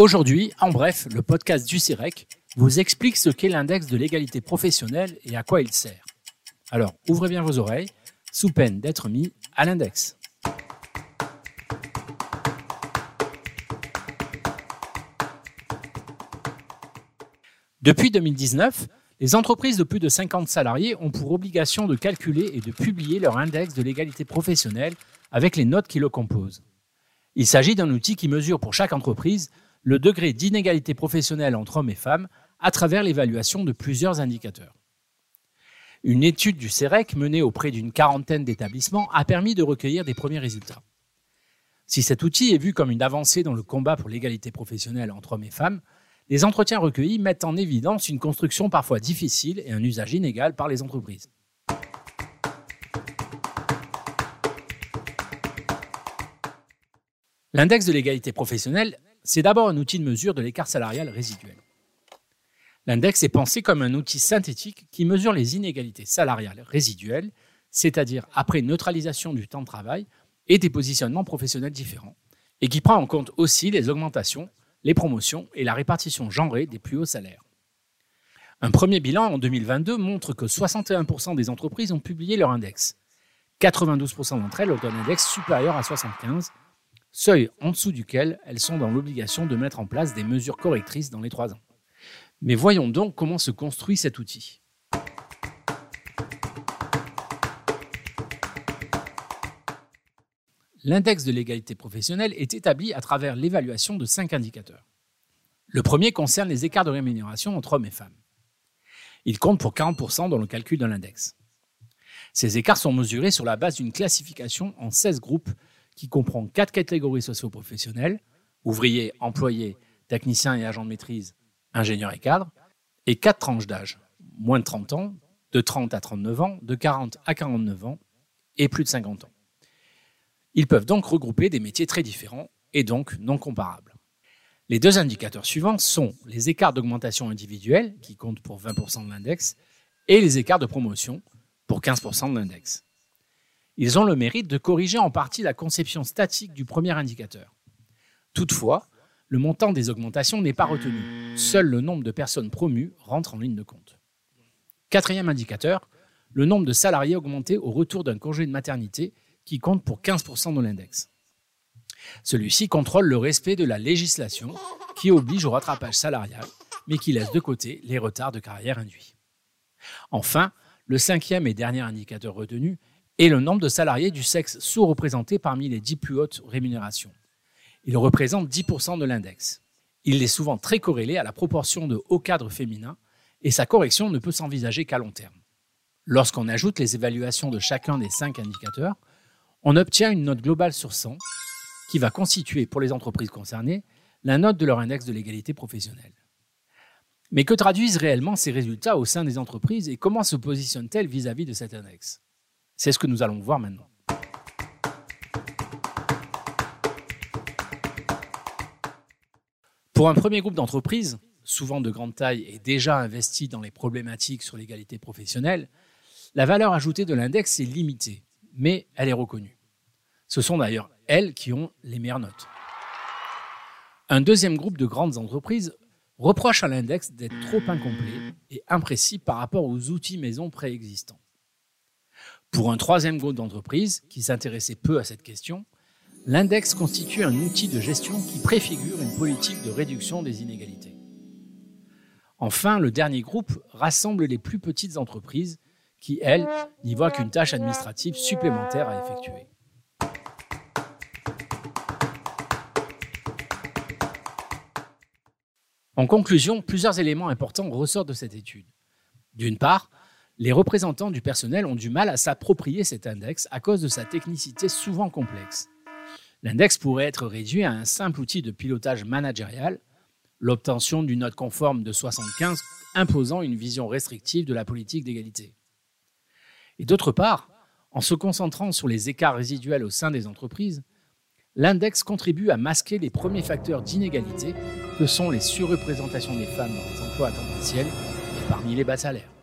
Aujourd'hui, en bref, le podcast du CIREC vous explique ce qu'est l'index de l'égalité professionnelle et à quoi il sert. Alors, ouvrez bien vos oreilles, sous peine d'être mis à l'index. Depuis 2019, les entreprises de plus de 50 salariés ont pour obligation de calculer et de publier leur index de l'égalité professionnelle avec les notes qui le composent. Il s'agit d'un outil qui mesure pour chaque entreprise le degré d'inégalité professionnelle entre hommes et femmes à travers l'évaluation de plusieurs indicateurs. Une étude du CEREC menée auprès d'une quarantaine d'établissements a permis de recueillir des premiers résultats. Si cet outil est vu comme une avancée dans le combat pour l'égalité professionnelle entre hommes et femmes, les entretiens recueillis mettent en évidence une construction parfois difficile et un usage inégal par les entreprises. L'index de l'égalité professionnelle, c'est d'abord un outil de mesure de l'écart salarial résiduel. L'index est pensé comme un outil synthétique qui mesure les inégalités salariales résiduelles, c'est-à-dire après neutralisation du temps de travail et des positionnements professionnels différents, et qui prend en compte aussi les augmentations, les promotions et la répartition genrée des plus hauts salaires. Un premier bilan en 2022 montre que 61% des entreprises ont publié leur index. 92% d'entre elles ont un index supérieur à 75, seuil en dessous duquel elles sont dans l'obligation de mettre en place des mesures correctrices dans les trois ans. Mais voyons donc comment se construit cet outil. L'index de l'égalité professionnelle est établi à travers l'évaluation de cinq indicateurs. Le premier concerne les écarts de rémunération entre hommes et femmes. Il compte pour 40% dans le calcul de l'index. Ces écarts sont mesurés sur la base d'une classification en 16 groupes qui comprend quatre catégories socio-professionnelles, ouvriers, employés, techniciens et agents de maîtrise, ingénieurs et cadres, et quatre tranches d'âge, moins de 30 ans, de 30 à 39 ans, de 40 à 49 ans et plus de 50 ans. Ils peuvent donc regrouper des métiers très différents et donc non comparables. Les deux indicateurs suivants sont les écarts d'augmentation individuelle, qui comptent pour 20% de l'index, et les écarts de promotion, pour 15% de l'index. Ils ont le mérite de corriger en partie la conception statique du premier indicateur. Toutefois, le montant des augmentations n'est pas retenu. Seul le nombre de personnes promues rentre en ligne de compte. Quatrième indicateur, le nombre de salariés augmenté au retour d'un congé de maternité qui compte pour 15% de l'index. Celui-ci contrôle le respect de la législation qui oblige au rattrapage salarial, mais qui laisse de côté les retards de carrière induits. Enfin, le cinquième et dernier indicateur retenu est le nombre de salariés du sexe sous-représenté parmi les dix plus hautes rémunérations. Il représente 10% de l'index. Il est souvent très corrélé à la proportion de hauts cadres féminins et sa correction ne peut s'envisager qu'à long terme. Lorsqu'on ajoute les évaluations de chacun des cinq indicateurs, on obtient une note globale sur 100 qui va constituer pour les entreprises concernées la note de leur index de l'égalité professionnelle. Mais que traduisent réellement ces résultats au sein des entreprises et comment se positionnent-elles vis-à-vis de cet index? C'est ce que nous allons voir maintenant. Pour un premier groupe d'entreprises, souvent de grande taille et déjà investi dans les problématiques sur l'égalité professionnelle, la valeur ajoutée de l'index est limitée, mais elle est reconnue. Ce sont d'ailleurs elles qui ont les meilleures notes. Un deuxième groupe de grandes entreprises reproche à l'index d'être trop incomplet et imprécis par rapport aux outils maison préexistants. Pour un troisième groupe d'entreprises qui s'intéressait peu à cette question, L'index constitue un outil de gestion qui préfigure une politique de réduction des inégalités. Enfin, le dernier groupe rassemble les plus petites entreprises qui, elles, n'y voient qu'une tâche administrative supplémentaire à effectuer. En conclusion, plusieurs éléments importants ressortent de cette étude. D'une part, les représentants du personnel ont du mal à s'approprier cet index à cause de sa technicité souvent complexe. L'index pourrait être réduit à un simple outil de pilotage managérial, l'obtention d'une note conforme de 75 imposant une vision restrictive de la politique d'égalité. Et d'autre part, en se concentrant sur les écarts résiduels au sein des entreprises, l'index contribue à masquer les premiers facteurs d'inégalité que sont les surreprésentations des femmes dans les emplois à temps et parmi les bas salaires.